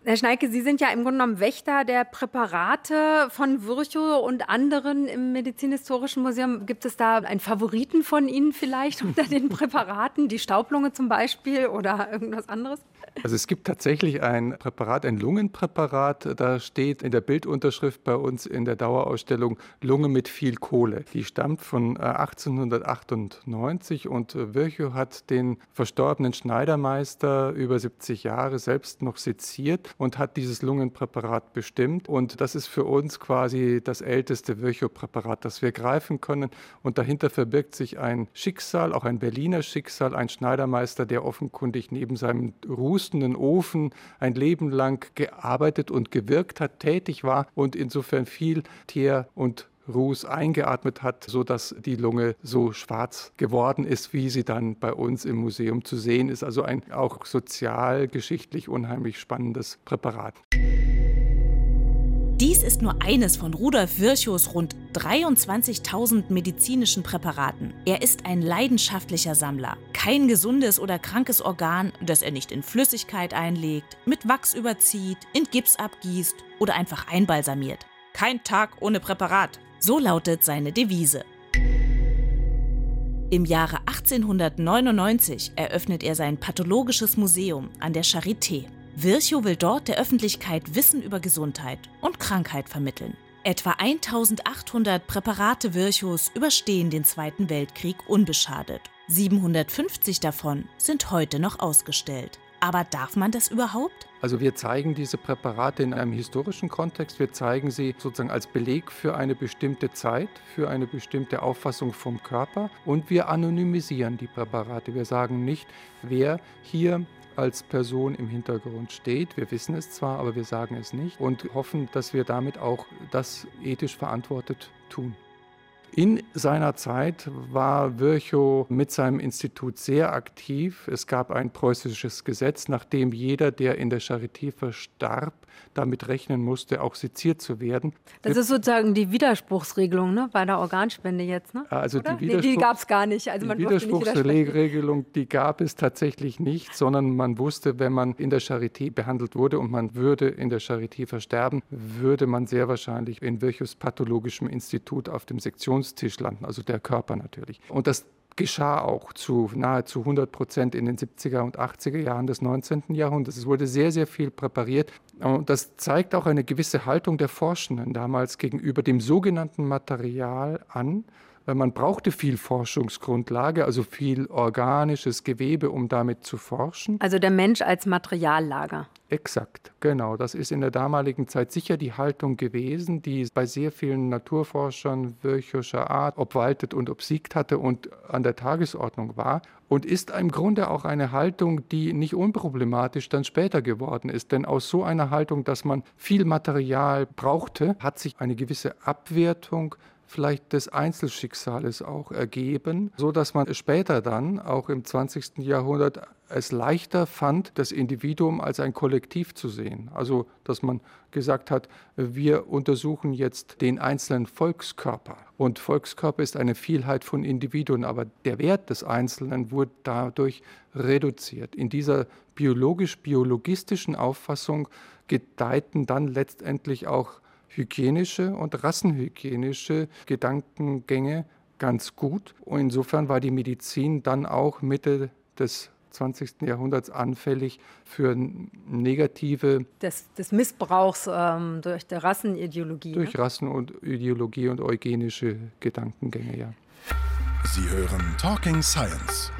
Herr Schneike, Sie sind ja im Grunde genommen Wächter der Präparate von Virchow und anderen im Medizinhistorischen Museum. Gibt es da einen Favoriten von Ihnen vielleicht unter den Präparaten? Die Staublunge zum Beispiel oder irgendwas anderes? Also es gibt tatsächlich ein Präparat, ein Lungenpräparat. Da steht in der Bildunterschrift bei uns in der Dauerausstellung Lunge mit viel Kohle. Die stammt von 1898 äh, und Virchow hat den verstorbenen Schneidermeister über 70 Jahre selbst noch seziert und hat dieses Lungenpräparat bestimmt. Und das ist für uns quasi das älteste Virchow-Präparat, das wir greifen können. Und dahinter verbirgt sich ein Schicksal, auch ein Berliner Schicksal, ein Schneidermeister, der offenkundig neben seinem rußenden Ofen ein Leben lang gearbeitet und gewirkt hat, tätig war und insofern viel Tier und Ruß eingeatmet hat, sodass die Lunge so schwarz geworden ist, wie sie dann bei uns im Museum zu sehen ist. Also ein auch sozialgeschichtlich unheimlich spannendes Präparat. Dies ist nur eines von Rudolf Virchows rund 23.000 medizinischen Präparaten. Er ist ein leidenschaftlicher Sammler. Kein gesundes oder krankes Organ, das er nicht in Flüssigkeit einlegt, mit Wachs überzieht, in Gips abgießt oder einfach einbalsamiert. Kein Tag ohne Präparat. So lautet seine Devise. Im Jahre 1899 eröffnet er sein pathologisches Museum an der Charité. Virchow will dort der Öffentlichkeit Wissen über Gesundheit und Krankheit vermitteln. Etwa 1800 Präparate Virchows überstehen den Zweiten Weltkrieg unbeschadet. 750 davon sind heute noch ausgestellt. Aber darf man das überhaupt? Also wir zeigen diese Präparate in einem historischen Kontext. Wir zeigen sie sozusagen als Beleg für eine bestimmte Zeit, für eine bestimmte Auffassung vom Körper. Und wir anonymisieren die Präparate. Wir sagen nicht, wer hier als Person im Hintergrund steht. Wir wissen es zwar, aber wir sagen es nicht und hoffen, dass wir damit auch das ethisch verantwortet tun. In seiner Zeit war Virchow mit seinem Institut sehr aktiv. Es gab ein preußisches Gesetz, nach dem jeder, der in der Charité verstarb, damit rechnen musste, auch seziert zu werden. Das ist sozusagen die Widerspruchsregelung ne? bei der Organspende jetzt. Ne? Also Oder? die, Widerspruch die gab es gar nicht. Also die Widerspruchsregelung, die gab es tatsächlich nicht, sondern man wusste, wenn man in der Charité behandelt wurde und man würde in der Charité versterben, würde man sehr wahrscheinlich in Virchows pathologischem Institut auf dem Sektionstisch landen, also der Körper natürlich. Und das geschah auch zu nahezu 100 Prozent in den 70er und 80er Jahren des 19. Jahrhunderts. Es wurde sehr, sehr viel präpariert. Und das zeigt auch eine gewisse Haltung der Forschenden damals gegenüber dem sogenannten Material an. Man brauchte viel Forschungsgrundlage, also viel organisches Gewebe, um damit zu forschen. Also der Mensch als Materiallager. Exakt, genau. Das ist in der damaligen Zeit sicher die Haltung gewesen, die bei sehr vielen Naturforschern wirchoscher Art obwaltet und obsiegt hatte und an der Tagesordnung war und ist im Grunde auch eine Haltung, die nicht unproblematisch dann später geworden ist. Denn aus so einer Haltung, dass man viel Material brauchte, hat sich eine gewisse Abwertung vielleicht des Einzelschicksales auch ergeben, so dass man später dann auch im 20. Jahrhundert es leichter fand, das Individuum als ein Kollektiv zu sehen. Also, dass man gesagt hat, wir untersuchen jetzt den einzelnen Volkskörper. Und Volkskörper ist eine Vielheit von Individuen, aber der Wert des Einzelnen wurde dadurch reduziert. In dieser biologisch-biologistischen Auffassung gedeihten dann letztendlich auch hygienische und rassenhygienische Gedankengänge ganz gut. Und insofern war die Medizin dann auch Mitte des 20. Jahrhunderts anfällig für negative. Des, des Missbrauchs ähm, durch die Rassenideologie. Durch ne? Rassen und Ideologie und eugenische Gedankengänge, ja. Sie hören Talking Science.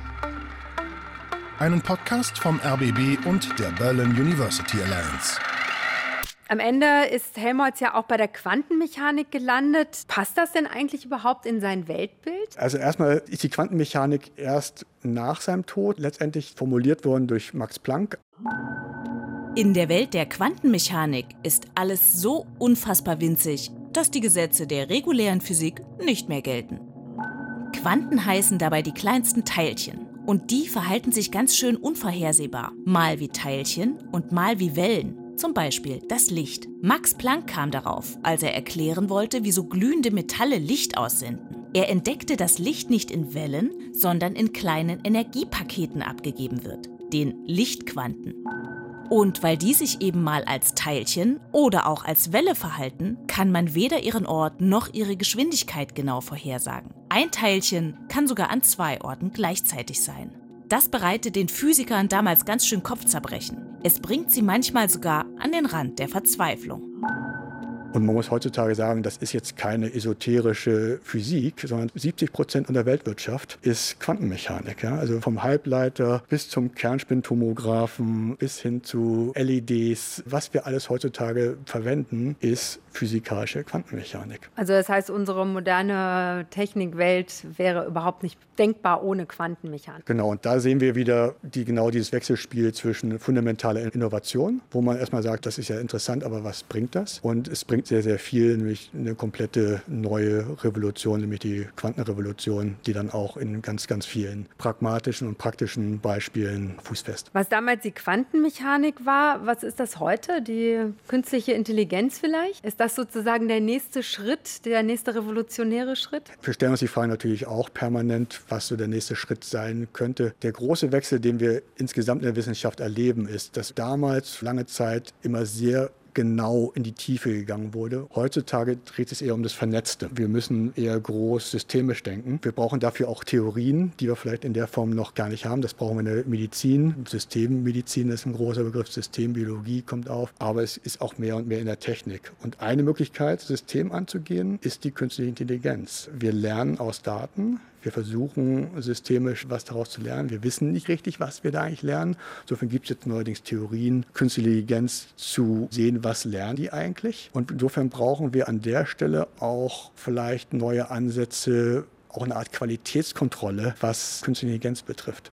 Einen Podcast vom RBB und der Berlin University Alliance. Am Ende ist Helmholtz ja auch bei der Quantenmechanik gelandet. Passt das denn eigentlich überhaupt in sein Weltbild? Also erstmal ist die Quantenmechanik erst nach seinem Tod letztendlich formuliert worden durch Max Planck. In der Welt der Quantenmechanik ist alles so unfassbar winzig, dass die Gesetze der regulären Physik nicht mehr gelten. Quanten heißen dabei die kleinsten Teilchen. Und die verhalten sich ganz schön unvorhersehbar. Mal wie Teilchen und mal wie Wellen. Zum Beispiel das Licht. Max Planck kam darauf, als er erklären wollte, wieso glühende Metalle Licht aussenden. Er entdeckte, dass Licht nicht in Wellen, sondern in kleinen Energiepaketen abgegeben wird, den Lichtquanten. Und weil die sich eben mal als Teilchen oder auch als Welle verhalten, kann man weder ihren Ort noch ihre Geschwindigkeit genau vorhersagen. Ein Teilchen kann sogar an zwei Orten gleichzeitig sein. Das bereitet den Physikern damals ganz schön Kopfzerbrechen. Es bringt sie manchmal sogar an den Rand der Verzweiflung. Und man muss heutzutage sagen, das ist jetzt keine esoterische Physik, sondern 70 Prozent unserer Weltwirtschaft ist Quantenmechanik. Ja? Also vom Halbleiter bis zum Kernspintomographen bis hin zu LEDs. Was wir alles heutzutage verwenden, ist physikalische Quantenmechanik. Also das heißt, unsere moderne Technikwelt wäre überhaupt nicht denkbar ohne Quantenmechanik. Genau, und da sehen wir wieder die, genau dieses Wechselspiel zwischen fundamentaler Innovation, wo man erstmal sagt, das ist ja interessant, aber was bringt das? Und es bringt sehr, sehr viel, nämlich eine komplette neue Revolution, nämlich die Quantenrevolution, die dann auch in ganz, ganz vielen pragmatischen und praktischen Beispielen fußfest. Was damals die Quantenmechanik war, was ist das heute? Die künstliche Intelligenz vielleicht? Ist das sozusagen der nächste Schritt, der nächste revolutionäre Schritt? Wir stellen uns die Frage natürlich auch permanent, was so der nächste Schritt sein könnte. Der große Wechsel, den wir insgesamt in der Wissenschaft erleben, ist, dass damals lange Zeit immer sehr genau in die Tiefe gegangen wurde. Heutzutage dreht es eher um das Vernetzte. Wir müssen eher groß systemisch denken. Wir brauchen dafür auch Theorien, die wir vielleicht in der Form noch gar nicht haben. Das brauchen wir in der Medizin. Systemmedizin ist ein großer Begriff. Systembiologie kommt auf. Aber es ist auch mehr und mehr in der Technik. Und eine Möglichkeit, System anzugehen, ist die künstliche Intelligenz. Wir lernen aus Daten. Wir versuchen systemisch was daraus zu lernen. Wir wissen nicht richtig, was wir da eigentlich lernen. Insofern gibt es jetzt neuerdings Theorien, künstliche Intelligenz zu sehen, was lernen die eigentlich. Und insofern brauchen wir an der Stelle auch vielleicht neue Ansätze, auch eine Art Qualitätskontrolle, was künstliche Intelligenz betrifft.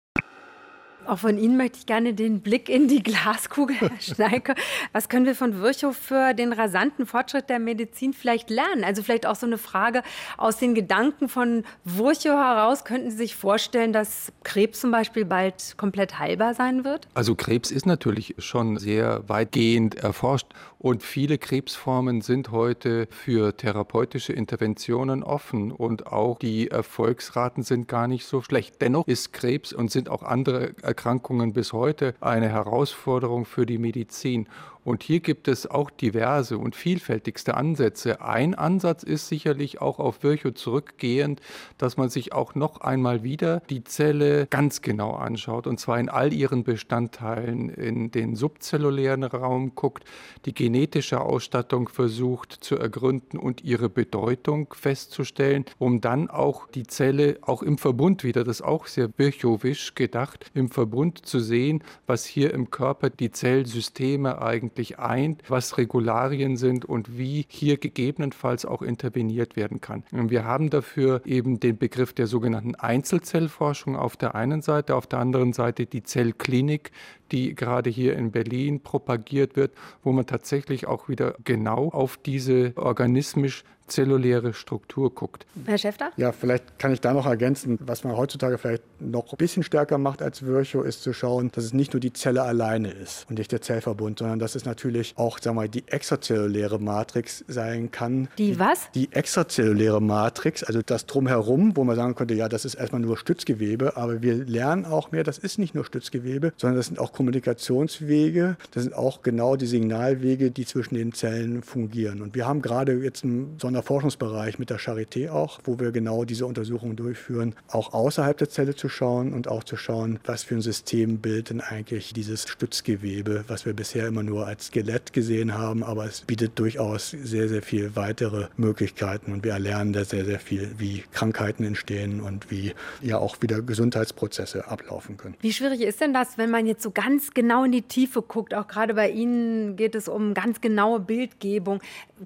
Auch von Ihnen möchte ich gerne den Blick in die Glaskugel, Herr Schneike. Was können wir von Virchow für den rasanten Fortschritt der Medizin vielleicht lernen? Also vielleicht auch so eine Frage aus den Gedanken von Virchow heraus. Könnten Sie sich vorstellen, dass Krebs zum Beispiel bald komplett heilbar sein wird? Also Krebs ist natürlich schon sehr weitgehend erforscht und viele Krebsformen sind heute für therapeutische Interventionen offen und auch die Erfolgsraten sind gar nicht so schlecht. Dennoch ist Krebs und sind auch andere Erkrankungen bis heute eine Herausforderung für die Medizin. Und hier gibt es auch diverse und vielfältigste Ansätze. Ein Ansatz ist sicherlich auch auf Virchow zurückgehend, dass man sich auch noch einmal wieder die Zelle ganz genau anschaut und zwar in all ihren Bestandteilen, in den subzellulären Raum guckt, die genetische Ausstattung versucht zu ergründen und ihre Bedeutung festzustellen, um dann auch die Zelle auch im Verbund wieder, das ist auch sehr Virchowisch gedacht, im Verbund zu sehen, was hier im Körper die Zellsysteme eigentlich wirklich eint, was Regularien sind und wie hier gegebenenfalls auch interveniert werden kann. Wir haben dafür eben den Begriff der sogenannten Einzelzellforschung auf der einen Seite, auf der anderen Seite die Zellklinik, die gerade hier in Berlin propagiert wird, wo man tatsächlich auch wieder genau auf diese organismisch zelluläre Struktur guckt. Herr Schäfter? Ja, vielleicht kann ich da noch ergänzen, was man heutzutage vielleicht noch ein bisschen stärker macht als Virchow, ist zu schauen, dass es nicht nur die Zelle alleine ist und nicht der Zellverbund, sondern dass es natürlich auch, sagen wir mal, die extrazelluläre Matrix sein kann. Die was? Die extrazelluläre Matrix, also das drumherum, wo man sagen könnte, ja, das ist erstmal nur Stützgewebe, aber wir lernen auch mehr, das ist nicht nur Stützgewebe, sondern das sind auch Kommunikationswege, das sind auch genau die Signalwege, die zwischen den Zellen fungieren. Und wir haben gerade jetzt einen Sonderforschungsbereich mit der Charité auch, wo wir genau diese Untersuchungen durchführen, auch außerhalb der Zelle zu schauen und auch zu schauen, was für ein Systembild denn eigentlich dieses Stützgewebe, was wir bisher immer nur als Skelett gesehen haben, aber es bietet durchaus sehr, sehr viel weitere Möglichkeiten und wir erlernen da sehr, sehr viel, wie Krankheiten entstehen und wie ja auch wieder Gesundheitsprozesse ablaufen können. Wie schwierig ist denn das, wenn man jetzt so ganz genau in die Tiefe guckt? Auch gerade bei Ihnen geht es um ganz genaue Bildgebung.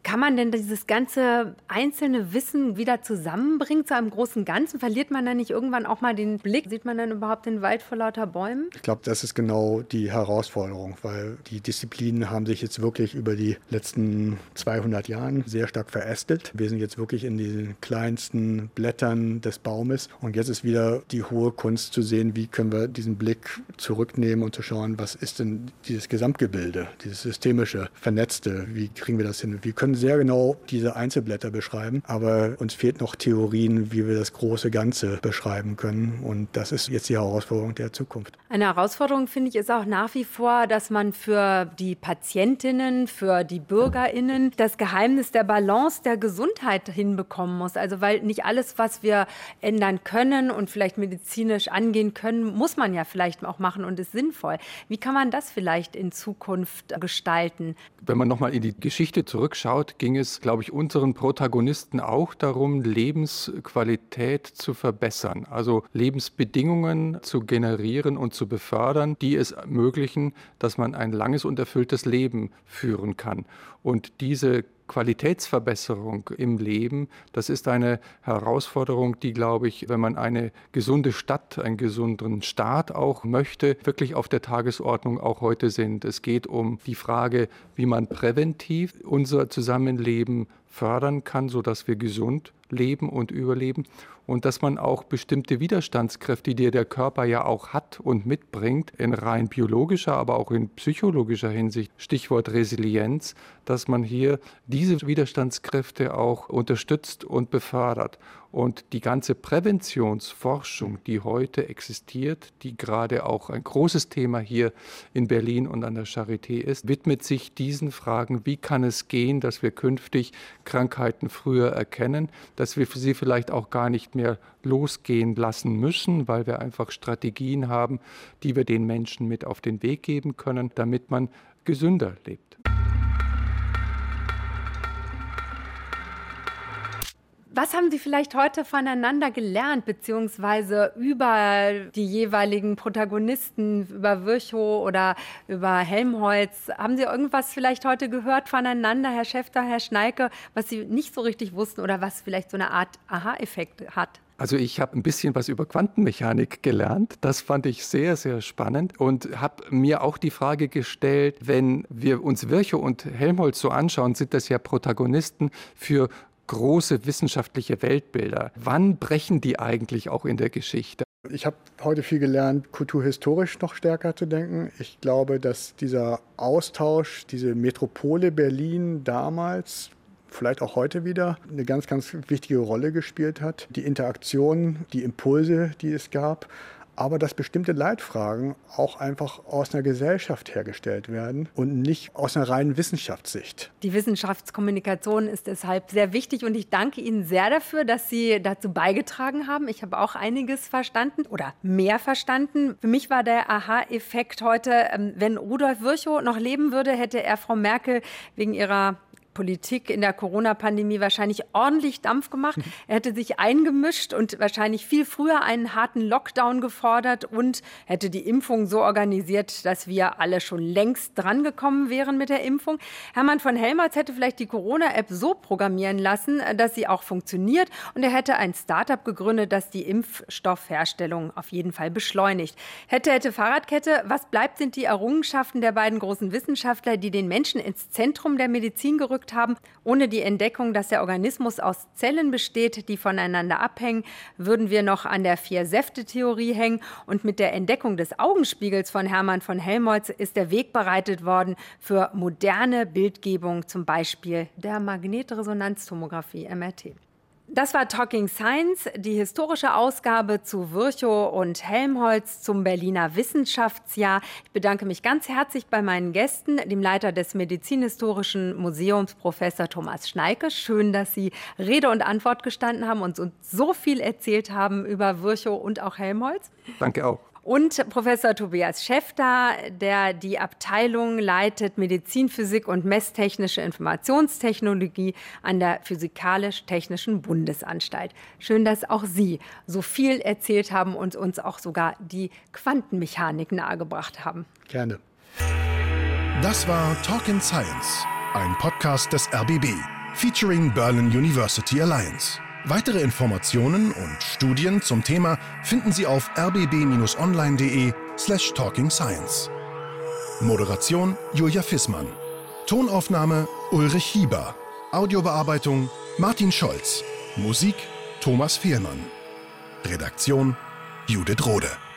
Kann man denn dieses ganze einzelne Wissen wieder zusammenbringen zu einem großen Ganzen? Verliert man dann nicht irgendwann auch mal den Blick? Sieht man dann überhaupt den Wald vor lauter Bäumen? Ich glaube, das ist genau die Herausforderung, weil die Disziplinen haben sich jetzt wirklich über die letzten 200 Jahre sehr stark verästelt. Wir sind jetzt wirklich in den kleinsten Blättern des Baumes und jetzt ist wieder die hohe Kunst zu sehen, wie können wir diesen Blick zurücknehmen und zu schauen, was ist denn dieses Gesamtgebilde, dieses systemische, vernetzte, wie kriegen wir das hin? Wir können sehr genau diese Einzelblätter beschreiben, aber uns fehlt noch Theorien, wie wir das große Ganze beschreiben können und das ist jetzt die Herausforderung der Zukunft. Eine Herausforderung finde ich ist auch nach wie vor, dass man für die Patientinnen, für die Bürgerinnen das Geheimnis der Balance der Gesundheit hinbekommen muss. Also weil nicht alles, was wir ändern können und vielleicht medizinisch angehen können, muss man ja vielleicht auch machen und ist sinnvoll. Wie kann man das vielleicht in Zukunft gestalten? Wenn man nochmal in die Geschichte zurückschaut, ging es, glaube ich, unseren Protagonisten auch darum, Lebensqualität zu verbessern, also Lebensbedingungen zu generieren und zu befördern, die es ermöglichen, dass man ein langes und erfülltes Leben führen kann. Und diese Qualitätsverbesserung im Leben, das ist eine Herausforderung, die, glaube ich, wenn man eine gesunde Stadt, einen gesunden Staat auch möchte, wirklich auf der Tagesordnung auch heute sind. Es geht um die Frage, wie man präventiv unser Zusammenleben fördern kann, sodass wir gesund leben und überleben und dass man auch bestimmte Widerstandskräfte, die der Körper ja auch hat und mitbringt, in rein biologischer, aber auch in psychologischer Hinsicht, Stichwort Resilienz, dass man hier diese Widerstandskräfte auch unterstützt und befördert. Und die ganze Präventionsforschung, die heute existiert, die gerade auch ein großes Thema hier in Berlin und an der Charité ist, widmet sich diesen Fragen, wie kann es gehen, dass wir künftig Krankheiten früher erkennen, dass wir sie vielleicht auch gar nicht mehr losgehen lassen müssen, weil wir einfach Strategien haben, die wir den Menschen mit auf den Weg geben können, damit man gesünder lebt. Was haben Sie vielleicht heute voneinander gelernt, beziehungsweise über die jeweiligen Protagonisten, über Virchow oder über Helmholtz? Haben Sie irgendwas vielleicht heute gehört voneinander, Herr Schäfter, Herr Schneike, was Sie nicht so richtig wussten oder was vielleicht so eine Art Aha-Effekt hat? Also ich habe ein bisschen was über Quantenmechanik gelernt. Das fand ich sehr, sehr spannend und habe mir auch die Frage gestellt, wenn wir uns Virchow und Helmholtz so anschauen, sind das ja Protagonisten für große wissenschaftliche Weltbilder. Wann brechen die eigentlich auch in der Geschichte? Ich habe heute viel gelernt, kulturhistorisch noch stärker zu denken. Ich glaube, dass dieser Austausch, diese Metropole Berlin damals vielleicht auch heute wieder eine ganz, ganz wichtige Rolle gespielt hat. Die Interaktion, die Impulse, die es gab, aber dass bestimmte Leitfragen auch einfach aus einer Gesellschaft hergestellt werden und nicht aus einer reinen Wissenschaftssicht. Die Wissenschaftskommunikation ist deshalb sehr wichtig und ich danke Ihnen sehr dafür, dass Sie dazu beigetragen haben. Ich habe auch einiges verstanden oder mehr verstanden. Für mich war der Aha-Effekt heute, ähm, wenn Rudolf Virchow noch leben würde, hätte er Frau Merkel wegen ihrer Politik in der Corona-Pandemie wahrscheinlich ordentlich Dampf gemacht. Er hätte sich eingemischt und wahrscheinlich viel früher einen harten Lockdown gefordert und hätte die Impfung so organisiert, dass wir alle schon längst drangekommen wären mit der Impfung. Hermann von Helmholtz hätte vielleicht die Corona-App so programmieren lassen, dass sie auch funktioniert und er hätte ein Startup gegründet, das die Impfstoffherstellung auf jeden Fall beschleunigt. Hätte, hätte Fahrradkette, was bleibt, sind die Errungenschaften der beiden großen Wissenschaftler, die den Menschen ins Zentrum der Medizin gerückt gerückt haben. Ohne die Entdeckung, dass der Organismus aus Zellen besteht, die voneinander abhängen, würden wir noch an der Vier-Säfte-Theorie hängen. Und mit der Entdeckung des Augenspiegels von Hermann von Helmholtz ist der Weg bereitet worden für moderne Bildgebung, zum Beispiel der Magnetresonanztomographie MRT. Das war Talking Science, die historische Ausgabe zu Virchow und Helmholtz zum Berliner Wissenschaftsjahr. Ich bedanke mich ganz herzlich bei meinen Gästen, dem Leiter des Medizinhistorischen Museums, Professor Thomas Schneike. Schön, dass Sie Rede und Antwort gestanden haben und uns so viel erzählt haben über Virchow und auch Helmholtz. Danke auch und Professor Tobias Schäfter, der die Abteilung leitet Medizinphysik und messtechnische Informationstechnologie an der Physikalisch-Technischen Bundesanstalt. Schön, dass auch Sie so viel erzählt haben und uns auch sogar die Quantenmechanik nahegebracht haben. Gerne. Das war Talk in Science, ein Podcast des RBB, featuring Berlin University Alliance. Weitere Informationen und Studien zum Thema finden Sie auf rbb-online.de slash talkingscience. Moderation Julia Fissmann. Tonaufnahme Ulrich Hieber. Audiobearbeitung Martin Scholz. Musik Thomas Fehlmann. Redaktion Judith Rode.